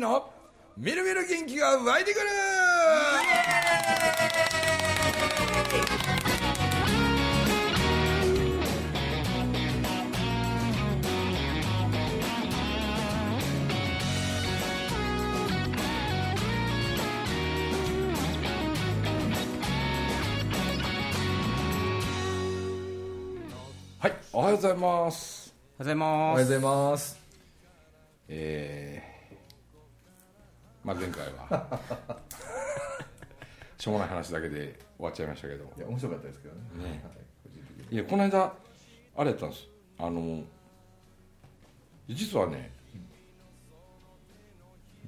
樹のみるみる元気が湧いてくる！はいおはようございます。おはようございます。おはようございます。えー、まあ前回は。しょうもない話だけで終わっちゃいましたけど。いや面白かったですけどね。ね。はいいやこの間あれやったんです。あの実はね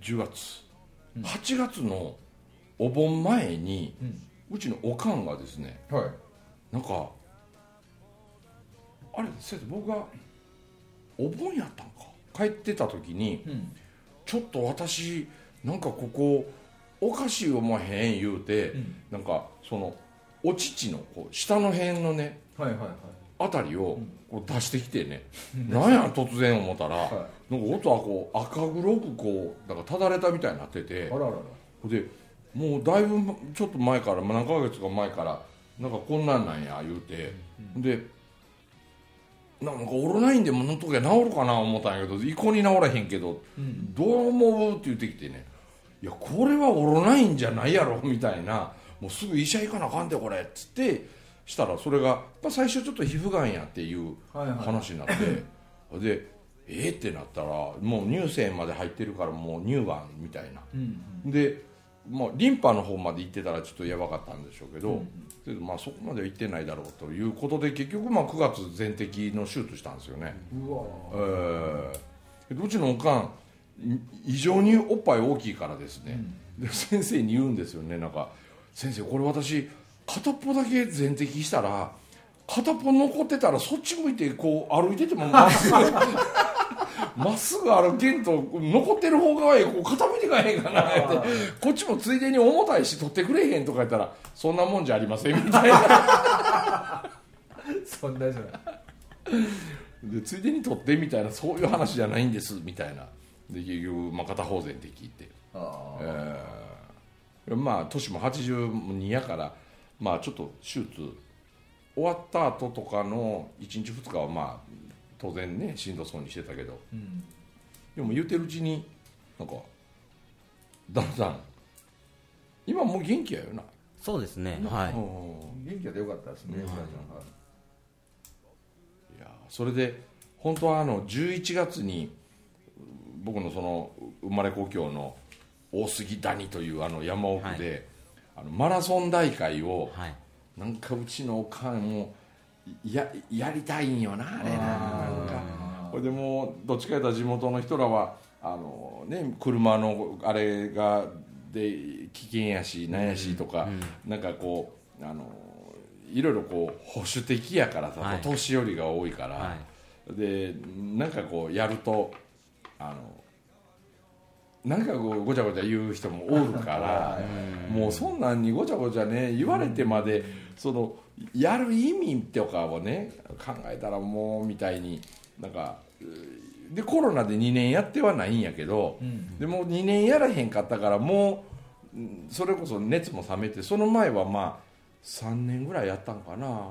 10月8月のお盆前に、うちのおかんがですねはい。なんかあれ先生僕がお盆やったんか。帰ってた時に、ん。ちょっと私なんかここおかしい思えへん言うて、ん。なんかそのお乳のこう下の辺のねはいはいはい。あたりをこう出してきてね、なんや突然思ったら、はなんか音はこう赤黒くこうなんかただれたみたいになっててあらあらら。でもうだいぶちょっと前からまあ何ヶ月か前からなんかこんなんなんや言うて、でなんかオロナインでも塗っときゃ治るかな思ったんやけど一向に治らへんけど、どう思うって言ってきてねいやこれはオロナインじゃないやろ みたいな。もうすぐ医者行かなあかんでこれっつってしたらそれが最初ちょっと皮膚がんやっていうはいはい。話になって、でえー、ってなったらもう乳腺まで入ってるからもう乳がんみたいな、で、まあ、リンパの方まで行ってたらちょっとやばかったんでしょうけど、けどまあそこまでは行ってないだろうということで結局まあ9月全摘の手術したんですよね、うわえーでうちのおかんい異常におっぱい大きいからですね、で先生に言うんですよね。なんか「先生これ私片っぽだけ全摘したら片っぽ残ってたらそっち向いてこう歩いててもまっすぐ。まっすぐ歩けんと残ってる方側へこう傾いてかへんかなってこっちもついでに重たいし取ってくれへんとか言ったらそんなもんじゃありませんみたいな。そんなじゃない。でついでに取ってみたいなそういう話じゃないんですみたいなで結局、まあ、片方前って聞いて、ああえー。まあ年も82やからまあちょっと手術終わった後とかの1日2日はまあ当然ねしんどそうにしてたけど。うん。でも言ってるうちになんかだんだん今もう元気やよな、そうですね。はい。うん。元気でよかったですねはいはいいやそれで本当はあの11月に僕のその生まれ故郷の大杉谷というあの山奥で、あのマラソン大会をはい。なんかうちのおかんもややりたいんよなあれな。なんか。これでもうどっちかというと地元の人らはあの、ね、車のあれがで危険やしなんやしとか、なんかこうあのいろいろこう保守的やからさ、はい。年寄りが多いから、はでなんかこうやるとあのなんかこうごちゃごちゃ言う人もおるからもうそんなんにごちゃごちゃね言われてまでそのやる意味とかをね考えたらもうみたいになんかうでコロナで2年やってはないんやけど、ん。でも2年やらへんかったからもううんそれこそ熱も冷めてその前はまあ3年ぐらいやったんかな。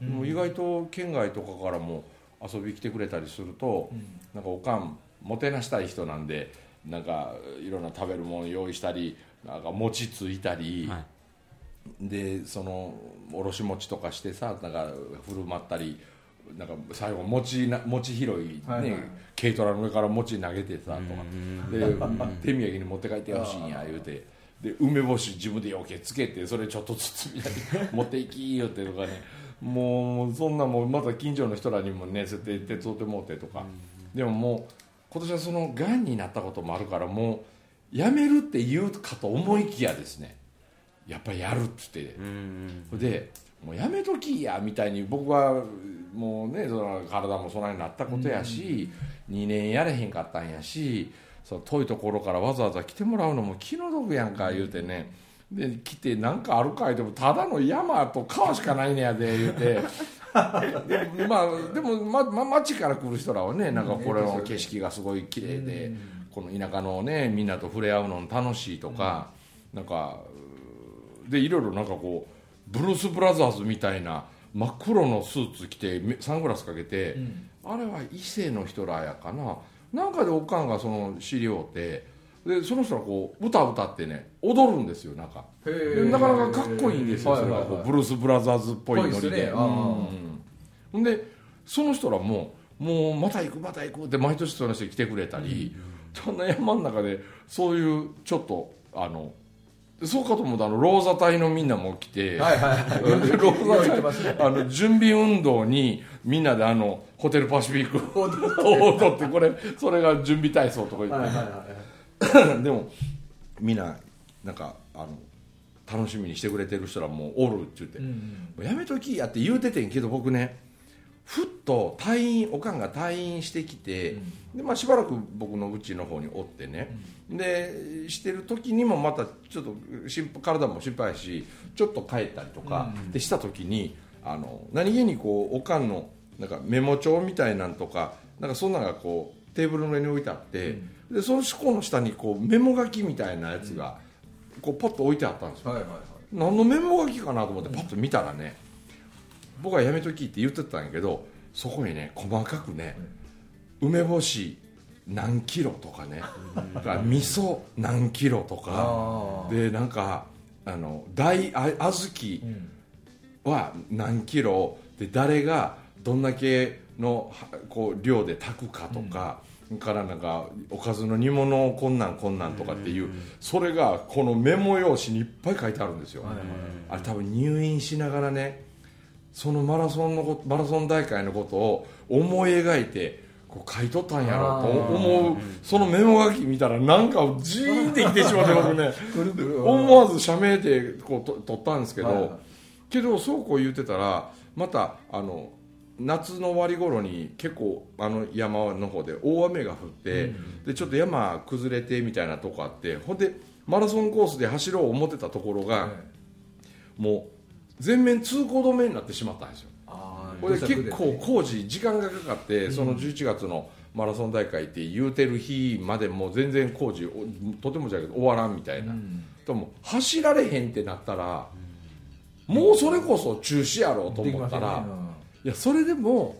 でも意外と県外とかからも遊び来てくれたりすると、なんかおかんもてなしたい人なんでなんかいろんな食べるもの用意したりなんか餅ついたり、はい。でそのおろし餅とかしてさなんか振る舞ったりなんか最後餅な餅拾いね、はいはい。軽トラの上から餅投げてさとか。で手土産に持って帰ってほしいんや言うて。で梅干し自分で余計つけてそれちょっとずつみたいに 持っていき言うてとかねもうそんなもんまた近所の人らにもねそうやって手伝ってもうてとか、でももう今年はそのがんになったこともあるからもうやめるって言うかと思いきやですねやっぱりやるっつって、でもうやめときやみたいに僕はもうねその体もそんなになったことやし、2年やれへんかったんやしその遠いところからわざわざ来てもらうのも気の毒やんか言うてね。で来て何かあるかいでもただの山と川しかないねやで言うてでまあでも、まま、町から来る人らはねなんかこれの景色がすごい綺麗で。ここの田舎のねみんなと触れ合うの楽しいとか、なんかでいろいろなんかこうブルース・ブラザーズみたいな真っ黒のスーツ着てめサングラスかけて、あれは異性の人らやかななんかでおかんがその知り合うてでその人がこう歌歌ってね踊るんですよなんかなかなかかっこいいんですよ、それがこうブルース・ブラザーズっぽいノリで。ほんでその人らももうまた行くまた行くって毎年その人来てくれたり、そんな山の中でそういうちょっとあのそうかと思うとあのローザ隊のみんなも来て、はいはいはい。で ローザ隊あの準備運動にみんなであのホテルパシフィックを踊ってこれそれが準備体操とか言って、はいはいはい でもみんななんかあの楽しみにしてくれてる人らもうおるって言って、うんもうやめときやって言うててんけど僕ねふっと退院おかんが退院してきて、でまあ、しばらく僕のうちの方におってね、でしてる時にもまたちょっと心配体も心配やしちょっと帰ったりとか、でした時にあの何気にこうおかんのなんかメモ帳みたいなんとかなんかそんなのがこうテーブルの上に置いてあって、でその子の下にこうメモ書きみたいなやつが、こうポッと置いてあったんですよ。はいはいはい。何のメモ書きかなと思ってパッと見たらね、僕はやめときって言ってたんやけどそこにね細かくね、梅干し何キロとかねだから味噌何キロとかでなんかあの大あ小うん。豆は何キロで誰がどんだけのはこう量で炊くかとか、からなんかおかずの煮物こんなんこんなんとかっていう、それがこのメモ用紙にいっぱい書いてあるんですよ、あれ多分入院しながらねそのマラソンのこマラソン大会のことを思い描いてこう書いとったんやろうと思うそのメモ書き見たらなんかジーンってきてしまって僕ね。思わず社名でこうと取ったんですけど、けどそうこう言ってたらまたあの夏の終わり頃に結構あの山の方で大雨が降って、でちょっと山崩れてみたいなとこあってほんでマラソンコースで走ろう思ってたところが、もう全面通行止めになってしまったんですよ。これで結構工事時間がかかって、その11月のマラソン大会って言うてる日までもう全然工事おとてもじゃけど終わらんみたいな、うん。でも走られへんってなったら、もうそれこそ中止やろうと思ったら、いやそれでも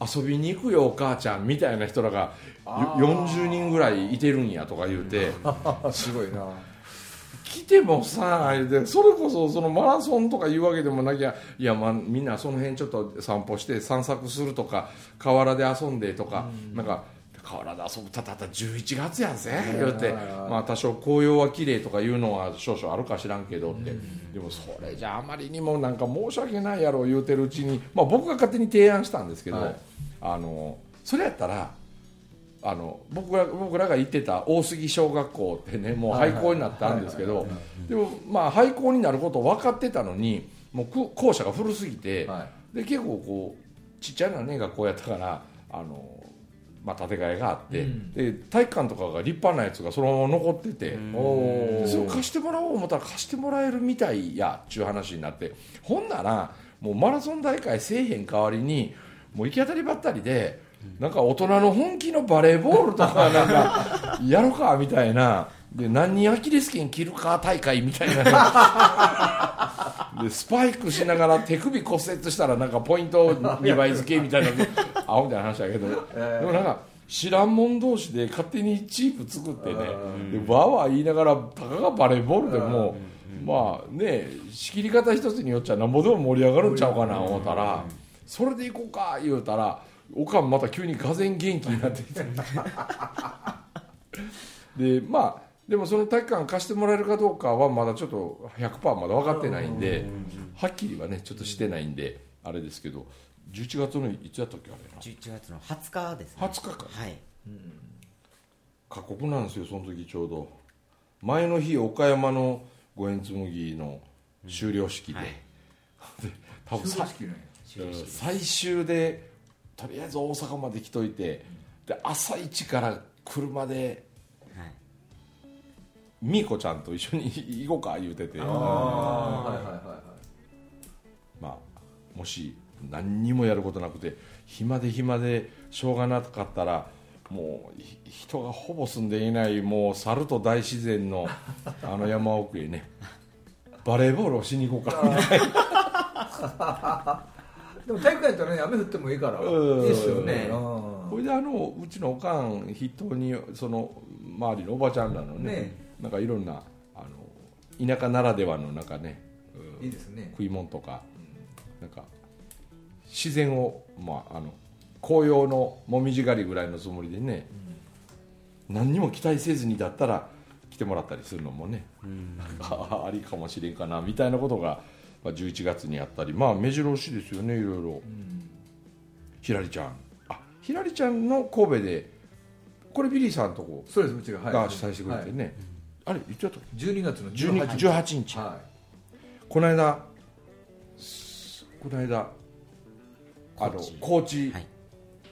遊びに行くよお母ちゃんみたいな人らがあー。40人ぐらいいてるんやとか言うて。う んすごいな。来てもさでそれこそそのマラソンとかいうわけでもなきゃいや、まあ、みんなその辺ちょっと散歩して散策するとか河原で遊んでとか、なんか河原で遊ぶたたた11月やぜ言うて、まあ、多少紅葉は綺麗とかいうのは少々あるか知らんけどって、でもそれじゃあまりにもなんか申し訳ないやろ言うてるうちに、まあ、僕が勝手に提案したんですけど、はい。あのそれやったらあの僕ら僕らが行ってた大杉小学校ってねもう廃校になったんですけどでもまあ廃校になること分かってたのにもうく校舎が古すぎて、はで結構こうちっちゃなね学校やったからあの、まあ、建て替えがあって、うん。で体育館とかが立派なやつがそのまま残ってて。それをお貸してもらおう思ったら貸してもらえるみたいやっちゅう話になって。ほんならもうマラソン大会せえへん代わりにもう行き当たりばったりでなんか大人の本気のバレーボールとかなんかやろうかみたいなで何人アキレス腱切るか大会みたいな。でスパイクしながら手首骨折したらなんかポイント2倍付けみたいな。アホみたいな話だけど、えーでもなんか知らん者同士で勝手にチープ作ってね。うん。でわーわー言いながらたかがバレーボールでもまあね仕切り方一つによっちゃなんぼでも盛り上がるんちゃうかな思ったら。それで行こうか言うたらおかんまた急にがぜん元気になってきて。でまあでもその体育館貸してもらえるかどうかはまだちょっと100%まだ分かってないんではっきりはねちょっとしてないんであれですけど11月のいつやったっけあれな11月の20日ですね。20日か。はい。過酷なんですよその時ちょうど。前の日岡山の五円紬の終了式で,、多分最終でとりあえず大阪まで来といてで朝一から車ではいみーこちゃんと一緒に行こうか 言うてて。ああはいはいはいはい。まあもし何にもやることなくて暇で暇でしょうがなかったらもうひ人がほぼ住んでいないもう猿と大自然の あの山奥へねバレーボールをしに行こうかみたいな。でも体育館やったらね雨降ってもいいからですよね。これであのうちのおかん筆頭にその周りのおばちゃんらのねねなんかいろんなあの田舎ならではのなんかね、うんいいですね。食い物とか、なんか自然を、まあ、あの紅葉の紅葉狩りぐらいのつもりでね、何にも期待せずにだったら来てもらったりするのもね、あ ありかもしれんかなみたいなことが、まあ、11月にあったりまあ目白押しですよねいろいろ、ひらりちゃん。あひらりちゃんの神戸でこれビリーさんとこそうですうちがはい。が主催してくれてね、あれ言っちゃった12月の12 18 18日、はこの間すこの間あの高知。高知。はい。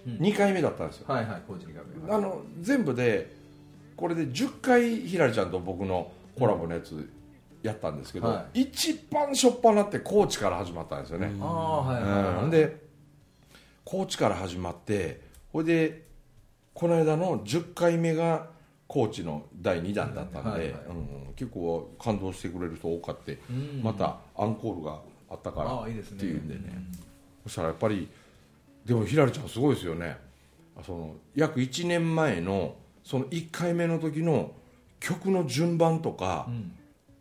2回目だったんですよ、いはいはい高知にあの全部でこれで10回ひらりちゃんと僕のコラボのやつやったんですけど、は一番初っ端って高知から始まったんですよね、ああはいはいうん。はいで高知から始まってほいでこの間の10回目が高知の第2弾だったんで、結構感動してくれる人多かって、うん。またアンコールがあったからああいいですね。っていうんでね。そしたらやっぱりでもひらりちゃんすごいですよね。その約1年前のその1回目の時の曲の順番とか、うん。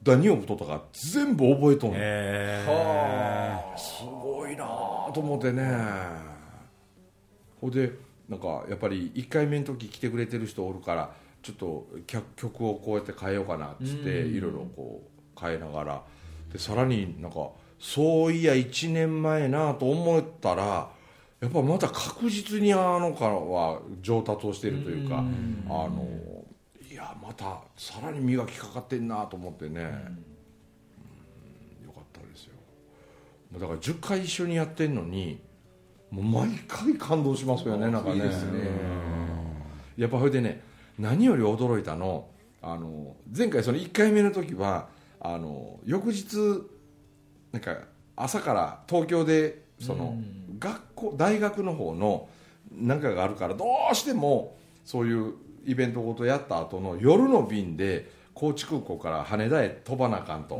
何を歌とか全部覚えとんはすごいなと思ってね。ほいでなんかやっぱり1回目の時来てくれてる人おるからちょっと曲曲をこうやって変えようかなっつってうん。いろいろこう変えながら。でさらになんかそういや1年前なと思ったらやっぱまた確実にあのからは上達をしているというかあのいやまたさらに磨きかかってんなと思ってね、うん。よかったですよ。もうだから10回一緒にやってんのにもう毎回感動しますよねなんかね。やっぱそれでね何より驚いたのあの前回その1回目の時はあの翌日なんか朝から東京でその学校大学の方のなんかがあるからどうしてもそういうイベントごとやった後の夜の便で高知空港から羽田へ飛ばなあかんと、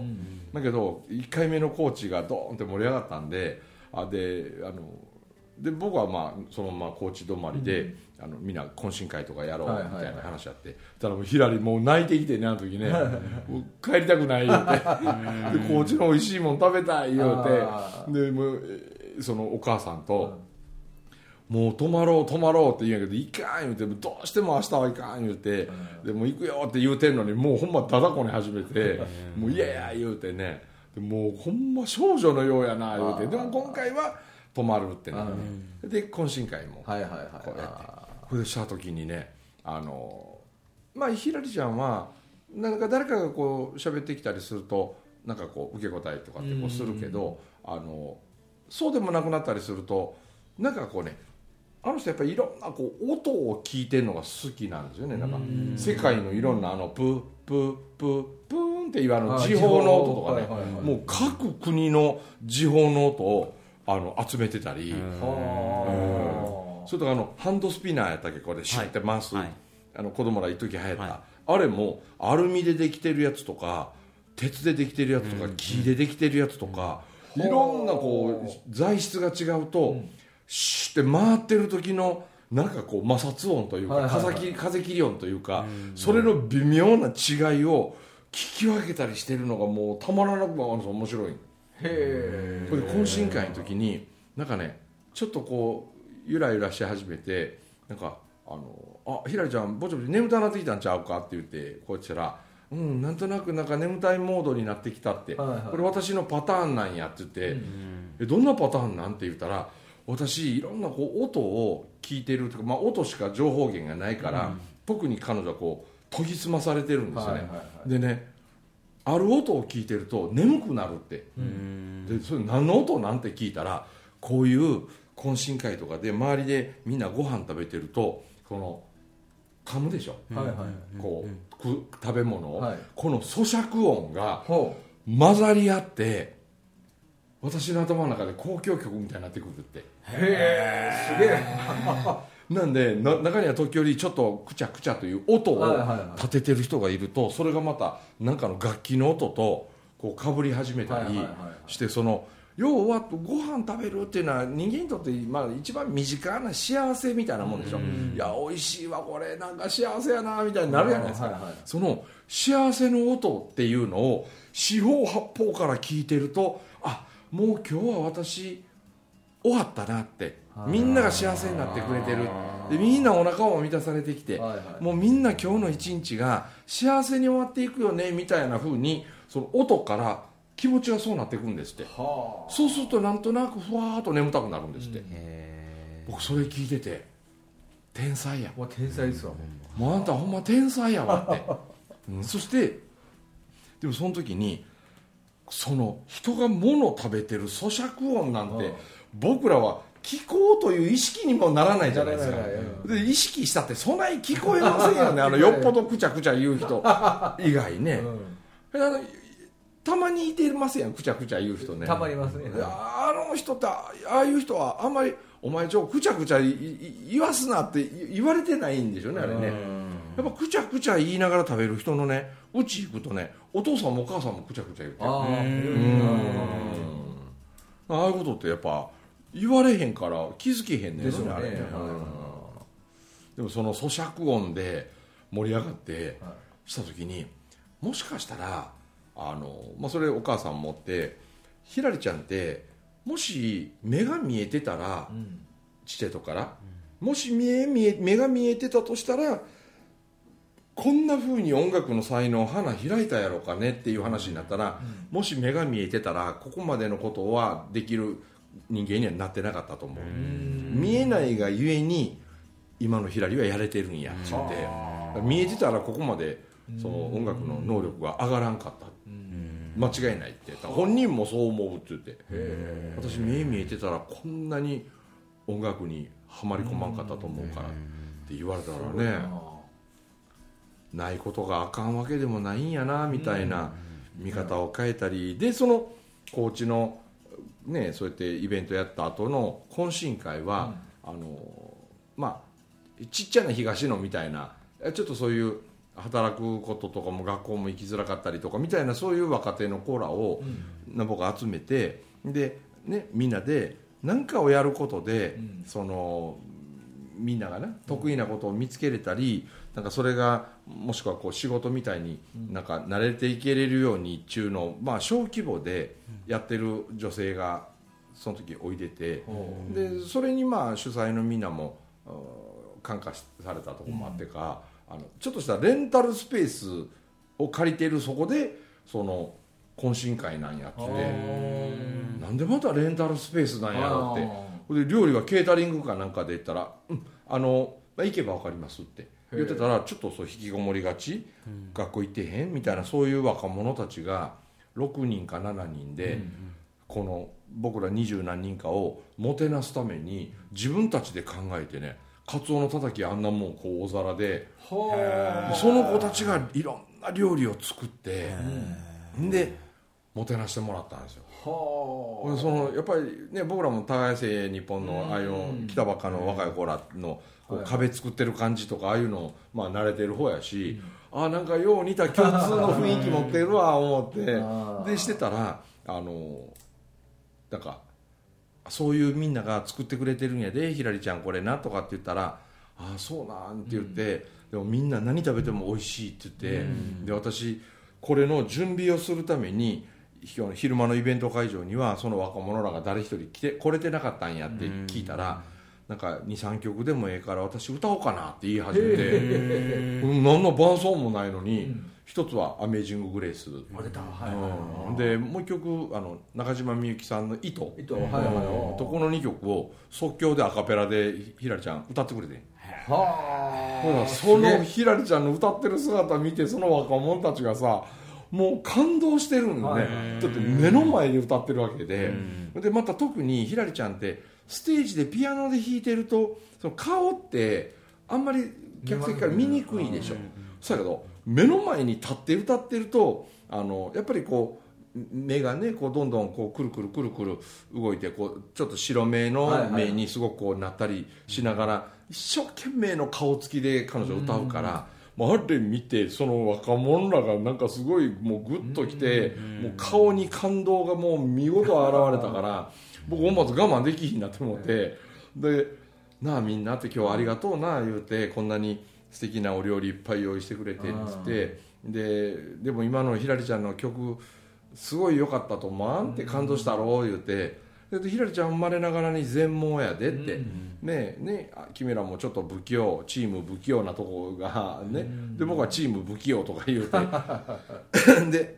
だけど1回目の高知がドーンって盛り上がったんであであので僕はまあそのまま高知止まりで、あのみんな懇親会とかやろうみたいな話あって、たらもうひらりもう泣いてきてねあの時ね。帰りたくない言うて。で高知の美味しいもん食べたい言うあてでもそのお母さんと、もう泊まろう泊まろうって言うんやけど行かん言うてもどうしても明日は行かん言うて、でも行くよって言うてんのにもうほんまだだこね始めて、もういやいや言うてね。でもうほんま少女のようやな言うて。でも今回は泊まるってね、で懇親会も。はいはいはいこうやってこれでした時にねあのまあひらりちゃんはなんか誰かがこう喋ってきたりするとなんかこう受け答えとかってこうするけど、あのそうでもなくなったりするとなんかこうねあの人やっぱりいろんなこう音を聞いてるのが好きなんですよね。なんか世界のいろんなあのプープープープーンっていうあのあ時報の音とかね。もう各国の時報の音をあの集めてたり。はそれとかあのハンドスピナーやったっけこれシュッて回す、はい。あの子供ら一時流行った、はい。あれもアルミでできてるやつとか鉄でできてるやつとか、木でできてるやつとか、いろんなこう材質が違うと、シュッて回ってる時のなんかこう摩擦音というか、風切り風切り音というか、それの微妙な違いを聞き分けたりしてるのがもうたまらなく面白い。へえこれで懇親会の時になんかねちょっとこうゆらゆらし始めてなんか「あのあひらりちゃんぼちぼち眠たなってきたんちゃうか?」って言ってこうしたら「うんなんとなくなんか眠たいモードになってきた」って、はいはいこれ私のパターンなんや」って言って「えどんなパターンなん?」て言ったら私いろんなこう音を聞いてるとか、まあ、音しか情報源がないから、特に彼女はこう研ぎ澄まされてるんですよね、はいはいはいでねある音を聞いてると眠くなるって、でそれ何の音なんて聞いたらこういう懇親会とかで周りでみんなご飯食べてるとこの噛むでしょ、はいはい。こうく食べ物を、はい。この咀嚼音がほ混ざり合って私の頭の中で交響曲みたいになってくるって。うへえすげえ なんでな中には時折ちょっとくちゃくちゃという音を立ててる人がいるとそれがまた何かの楽器の音とこうかぶり始めたりしてその要はご飯食べるっていうのは人間にとってまあ一番身近な幸せみたいなもんでしょ。いや美味しいわこれなんか幸せやなみたいになるじゃないですか、はいはい。その幸せの音っていうのを四方八方から聞いてるとあもう今日は私終わったなって。みんなが幸せになってくれてる。でみんなお腹も満たされてきて、はいはい。もうみんな今日の一日が幸せに終わっていくよねみたいな風にその音から気持ちがそうなってくるんですって。はそうするとなんとなくふわーっと眠たくなるんですって、へ僕それ聞いてて天才や。天才ですわほんま。もうあんたほんま天才やわって、うん。そしてでもその時にその人が物を食べてる咀嚼音なんてうん。僕らは聞こうという意識にもならないじゃないですか。で意識したってそない聞こえませんよね。あのよっぽどくちゃくちゃ言う人。以外ね、あのたまにいてますやんくちゃくちゃ言う人ね。たまにいますね。あの人ってああいう人はあんまりお前ちょくちゃくちゃいい言わすなって言われてないんでしょうねあれねやっぱくちゃくちゃ言いながら食べる人のねうち行くとねお父さんもお母さんもくちゃくちゃ言ってる。ああああいうことってやっぱ言われへんから気づけへんねんね。あれ。ねでもその咀嚼音で盛り上がってした時にもしかしたらあの、まあ、それお母さん持ってひらりちゃんってもし目が見えてたらうん。ちっちゃいとこから、もし見え見え目が見えてたとしたらこんな風に音楽の才能花開いたやろかねっていう話になったら、もし目が見えてたらここまでのことはできる人間にはなってなかったと思う、見えないがゆえに今のひらりはやれてるんやっつって、見えてたらここまでその音楽の能力が上がらんかった、間違いないって。本人もそう思うって言って。私目見えてたらこんなに音楽にはまり込まんかったと思うからって言われたらねないことがあかんわけでもないんやなみたいな見方を変えたりでその高知のねそうやってイベントやった後の懇親会は、あのまあちっちゃな東野みたいなちょっとそういう働くこととかも学校も行きづらかったりとかみたいなそういう若手の子らを、な僕集めてで、ね、みんなで何かをやることで、うん。そのみんながね得意なことを見つけれたり、なんかそれがもしくはこう仕事みたいになんか慣れていけれるようにっていうのを、まあ、小規模でやってる女性がその時おいでて、でそれにまあ主催のみんなも感化されたところもあってか、あのちょっとしたレンタルスペースを借りてるそこでその懇親会なんやっててなんでまたレンタルスペースなんやろってほんで料理はケータリングかなんかで言ったら「うんあの、まあ、行けば分かります」って言ってたらちょっとそう引きこもりがち、学校行ってへんみたいなそういう若者たちが6人か7人で、この僕ら二十何人かをもてなすために自分たちで考えてねカツオのたたきあんなもんこうお皿でその子たちがいろんな料理を作ってでもてなしてもらったんですよ。あ。はでそのやっぱりね僕らも耕せ日本のああいうの来たばっかの若い子らのこう壁作ってる感じとかああいうのまあ慣れてる方やし、あなんかよう似た共通の雰囲気持ってるわ 思って。でしてたらあのなんかそういうみんなが作ってくれてるんやでひらりちゃんこれなとかって言ったら「ああそうなん」って言って、でもみんな何食べても美味しいって言って、で私これの準備をするためにひ昼間のイベント会場にはその若者らが誰一人来て来れてなかったんやって聞いたら、なんか23曲でもええから私歌おうかなって言い始めて、うん、何の伴奏もないのに、一つは「アメージング・グレース」あ出た。はい。はいうん。でもう一曲あの中島みゆきさんの「糸」糸。はいはい。はいとこの2曲を即興でアカペラでひひらりちゃん歌ってくれて。んはほらそのひらりちゃんの歌ってる姿見てその若者たちがさもう感動してるんよね、はい。だって目の前で歌ってるわけで、でまた特にひらりちゃんってステージでピアノで弾いてるとその顔ってあんまり客席から見にくいでしょ、そうやけど目の前に立って歌ってるとあのやっぱりこう目がねこうどんどんこうくるくるくるくる動いてこうちょっと白目の目にすごくこうなったりしながら一生懸命の顔つきで彼女歌うから、もうあれ見てその若者らがなんかすごいもうグッときて、もう顔に感動がもう見事現れたから僕思わず我慢できひんなって思ってで「なあみんな」って今日はありがとうな言うてこんなに素敵なお料理いっぱい用意してくれてっつってででも今のひらりちゃんの曲すごい良かったと思わんって感動したろう言うてでひらりちゃん生まれながらに全盲やでって、ねえねあ君らもちょっと不器用チーム不器用なとこがね、で僕はチーム不器用とか言うて。で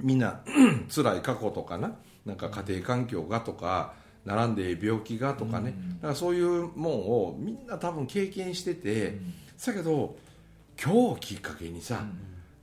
みんな辛い過去とかな。なんか家庭環境がとか並んで病気がとかね、だからそういうもんをみんな多分経験してて、だけど今日きっかけにさ、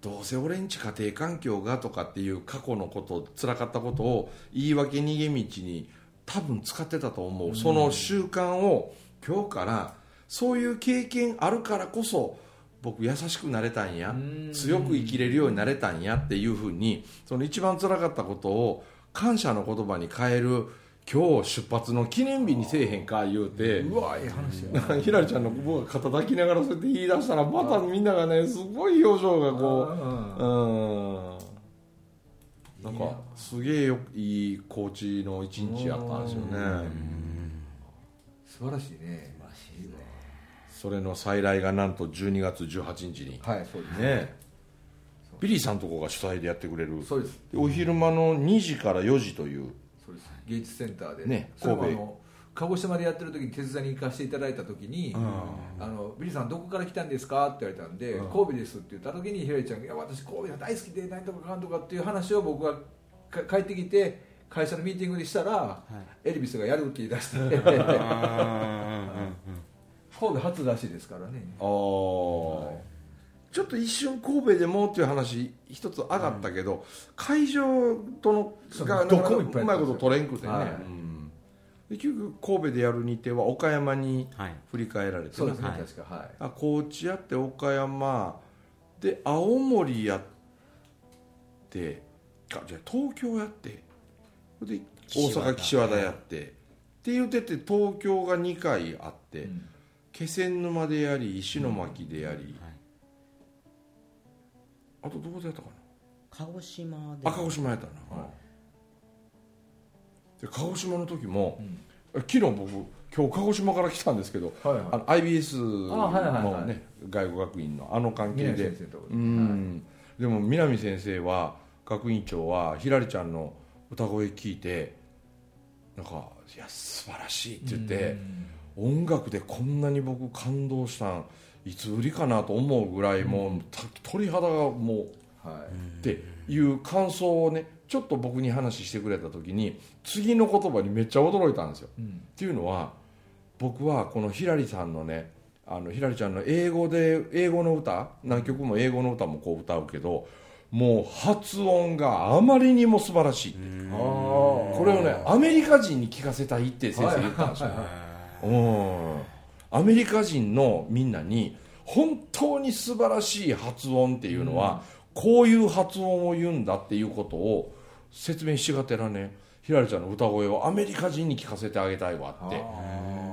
どうせ俺んち家庭環境がとかっていう過去のこと辛かったことを言い訳逃げ道に多分使ってたと思う、その習慣を今日からそういう経験あるからこそ僕優しくなれたんや。強く生きれるようになれたんやっていうふうにその一番辛かったことを感謝の言葉に変える今日出発の記念日にせえへんか言うて、うわいい話ひらりちゃんの僕が肩抱きながらそうやって言い出したらまたみんながねすごい表情がこううん。なんかすげえよいいコーチの一日やったんですよね。素晴らしいね。それの再来がなんと12月18日に。はいそうです。ねビリーさんとこが主催でやってくれる。そうです。でお昼間の2時から4時というそうです芸術センターで。ね神戸。あの鹿児島でやってる時に手伝いに行かせていただいた時に「あのビリーさんどこから来たんですか?」って言われたんで「神戸です」って言った時にひらりちゃんが「いや私神戸が大好きで何とかかんとか」っていう話を僕がか帰ってきて会社のミーティングでしたら、エルビスがやるって言い出して。神戸初らしいですからね。ああ、ちょっと一瞬神戸でもっていう話一つ上がったけど、会場とのがうまいこと取れんくてね、はい。うん。で結局神戸でやる日程は岡山にはい。振り返られてそうですね、はい。確かはい。あ高知やって岡山で青森やってあじゃあ東京やってで大阪岸和田やってって言ってて東京が2回あって、うん。気仙沼でやり石巻でやり、あとどこでやったか鹿児島で。なあ鹿児島やったな、はで鹿児島の時も、昨日僕今日鹿児島から来たんですけど、はいはい。あの IBS あはいはいはい。のね外語学院のあの関係宮でうん、でも南先生は学院長はひらりちゃんの歌声聞いてなんか「いや素晴らしい」って言って、音楽でこんなに僕感動したんいつ売りかなと思うぐらいもう、た鳥肌がもうはいってい。う感想をねちょっと僕に話してくれた時に次の言葉にめっちゃ驚いたんですよ。うん。っていうのは僕はこのひらりさんのねあのひらりちゃんの英語で英語の歌何曲も英語の歌もこう歌うけどもう発音があまりにも素晴らしいあこれをねアメリカ人に聞かせたいって先生言ったんですよ、うんアメリカ人のみんなに本当に素晴らしい発音っていうのは、こういう発音を言うんだっていうことを説明しがてらねひらりちゃんの歌声をアメリカ人に聞かせてあげたいわって。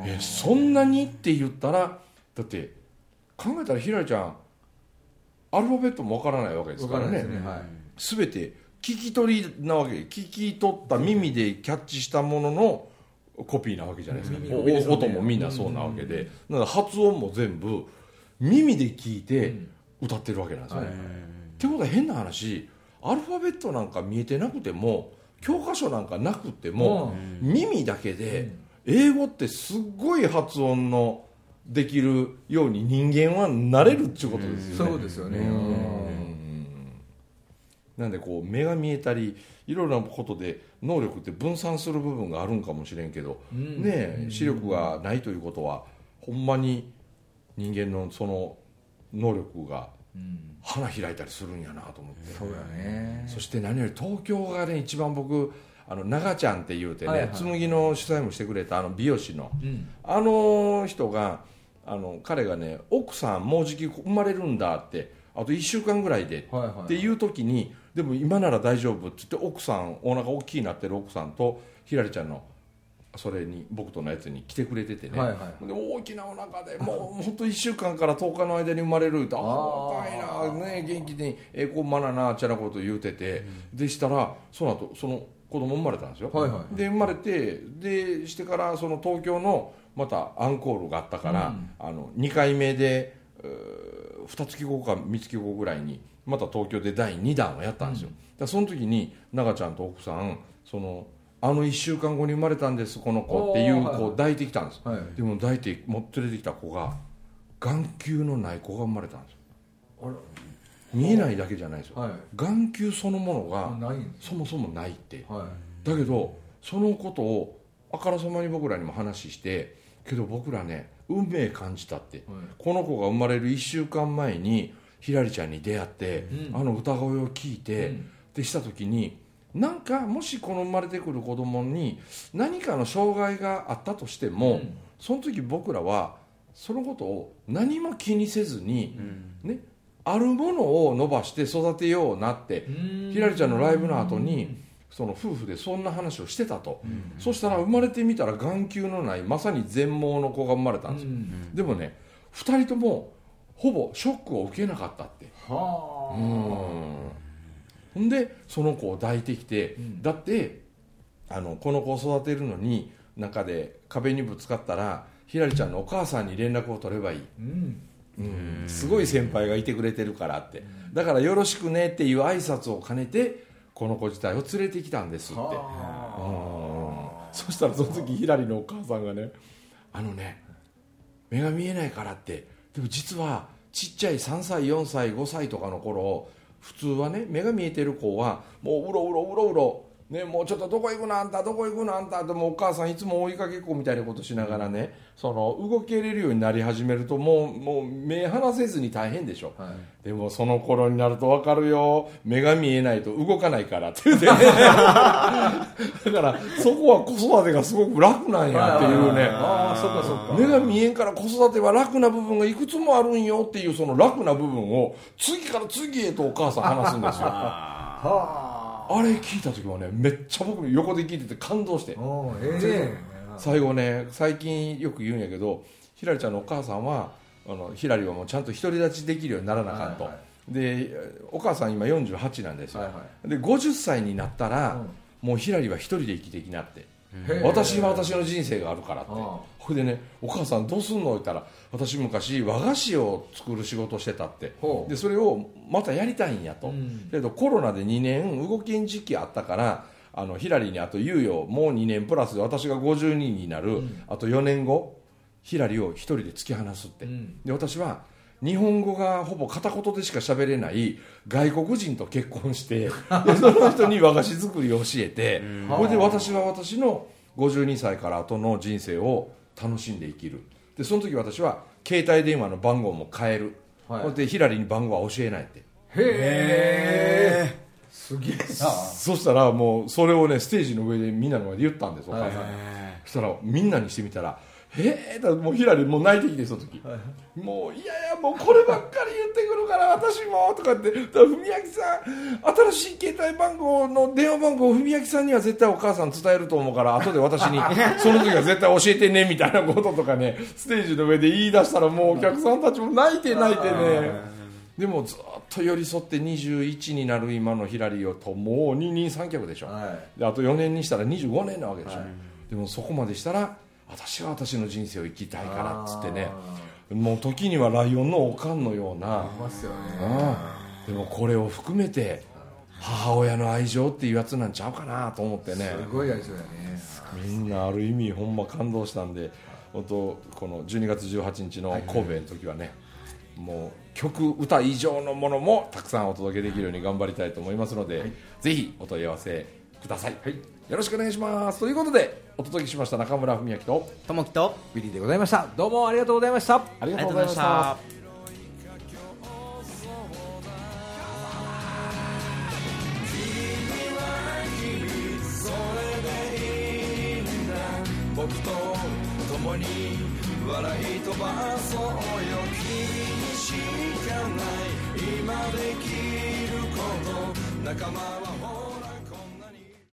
えそんなにって言ったらだって考えたらひらりちゃんアルファベットもわからないわけですからね。ね。はい。全て聞き取りなわけ聞き取った耳でキャッチしたもののコピーなわけじゃないですか、ね音もみんなそうなわけで、だから発音も全部耳で聞いて歌ってるわけなんですよね、ってことは変な話アルファベットなんか見えてなくても教科書なんかなくても、耳だけで英語ってすっごい発音のできるように人間はなれるっていうことですよね、そうですよねなんでこう目が見えたりいろいろなことで能力って分散する部分があるんかもしれんけど、ん。ねえ視力がないということはほんまに人間のその能力が花開いたりするんやなと思って、そうだね。そして何より東京がね一番僕あの長ちゃんって言うてね、はいはい。紬の主催もしてくれたあの美容師の、うん。あの人があの彼がね奥さんもうじき生まれるんだってあと1週間ぐらいではいはい。っていう時にでも今なら大丈夫って言って奥さんお腹大きいなってる奥さんとひらりちゃんのそれに僕とのやつに来てくれててね、はいはいで大きなお腹でもう本当1週間から10日の間に生まれるってああ若いな、ね、元気にええ子まななちゃなこと言うてて、でしたらその後その子供生まれたんですよ、はいはいで生まれてでしてからその東京のまたアンコールがあったから、うん。あの2回目で2月後か3月後ぐらいにまた東京で第2弾をやったんですよ、だからその時に長ちゃんと奥さんそのあの1週間後に生まれたんですこの子っていう子を抱いてきたんです、はい。でも抱いて持って出てきた子が眼球のない子が生まれたんですよ。見えないだけじゃないですよ、はい。眼球そのものがそもそもないって。はだけどそのことをあからさまに僕らにも話してけど僕らね運命感じたって、はい。この子が生まれる1週間前にひらりちゃんに出会って、うん。あの歌声を聞いて、うん。でした時になんかもしこの生まれてくる子供に何かの障害があったとしても、うん。その時僕らはそのことを何も気にせずに、ね、あるものを伸ばして育てようなっていひらりちゃんのライブの後にその夫婦でそんな話をしてたと、そしたら生まれてみたら眼球のないまさに全盲の子が生まれたんですよ、うん。でもね2人ともほぼショックを受けなかったって。はあ。うん。ほんでその子を抱いてきて、うん。だってあのこの子を育てるのに中で壁にぶつかったらひらりちゃんのお母さんに連絡を取ればいい。うん。うん。すごい先輩がいてくれてるからって。だからよろしくねっていう挨拶を兼ねてこの子自体を連れてきたんですって。はうん。そしたらその時ひらりのお母さんがねあのね目が見えないからって。でも実はちっちゃい3歳4歳5歳とかの頃普通はね目が見えてる子はもううろうろうろうろね、もうちょっとどこ行くのあんたどこ行くのあんたってもうお母さんいつも追いかけっこみたいなことしながらねその動けれるようになり始めるともうもう目離せずに大変でしょ、はい。でもその頃になると分かるよ。目が見えないと動かないからって言ってね。だからそこは子育てがすごく楽なんやっていうね。ああそっかそっか。目が見えんから子育ては楽な部分がいくつもあるんよっていうその楽な部分を次から次へとお母さん話すんですよ。あはれ聞いた時はねめっちゃ僕横で聞いてて感動して。ええ。最後ね最近よく言うんやけどひらりちゃんのお母さんはあのひらりはもうちゃんと独り立ちできるようにならなあかんと、はいはでお母さん今48なんですよ、はいはで50歳になったら、うん。もうひらりは一人で生きていきなって、私は私の人生があるからって。ほいでねお母さんどうすんの？言ったら私昔和菓子を作る仕事してたって。でそれをまたやりたいんやと、うん。けどコロナで2年動きん時期あったからあのヒラリにあと猶予もう2年プラスで私が52になる、うん。あと4年後ヒラリを一人で突き放すって、うん。で私は日本語がほぼ片言でしか喋れない外国人と結婚して でその人に和菓子作りを教えてそれで私は私の52歳から後の人生を楽しんで生きる。でその時私は携帯電話の番号も変える、はい。でヒラリに番号は教えないって。へえすげえな。そしたらもうそれをねステージの上でみんなの前で言ったんですお母さんが、はいはい。そしたらみんなにしてみたら「へえ」だもうヒラリもう泣いてきてその時、もういやいやもうこればっかり言ってくるから私もとかってだ文明さん新しい携帯番号の電話番号を文明さんには絶対お母さん伝えると思うから後で私に その時は絶対教えてねみたいなこととかねステージの上で言い出したらもうお客さんたちも泣いて泣いてね。でもずっと寄り添って21になる今のヒラリーをともう二人三脚でしょ、はであと4年にしたら25年なわけでしょ、はい。でもそこまでしたら私は私の人生を生きたいからっつってねあもう時にはライオンのおかんのようなーいますよね。うんでもこれを含めて母親の愛情っていうやつなんちゃうかなと思ってね。すごいやりそうやね。みんなある意味ほんま感動したんで本当この12月18日の神戸の時はね、もう曲歌以上のものもたくさんお届けできるように頑張りたいと思いますので、ぜひお問い合わせください、よろしくお願いします。ということでお届けしました中村文明とともきとビリーでございました。どうもありがとうございました。ありがとうございました。僕と共に笑い飛ばそうよ。君にしかない。今できること。仲間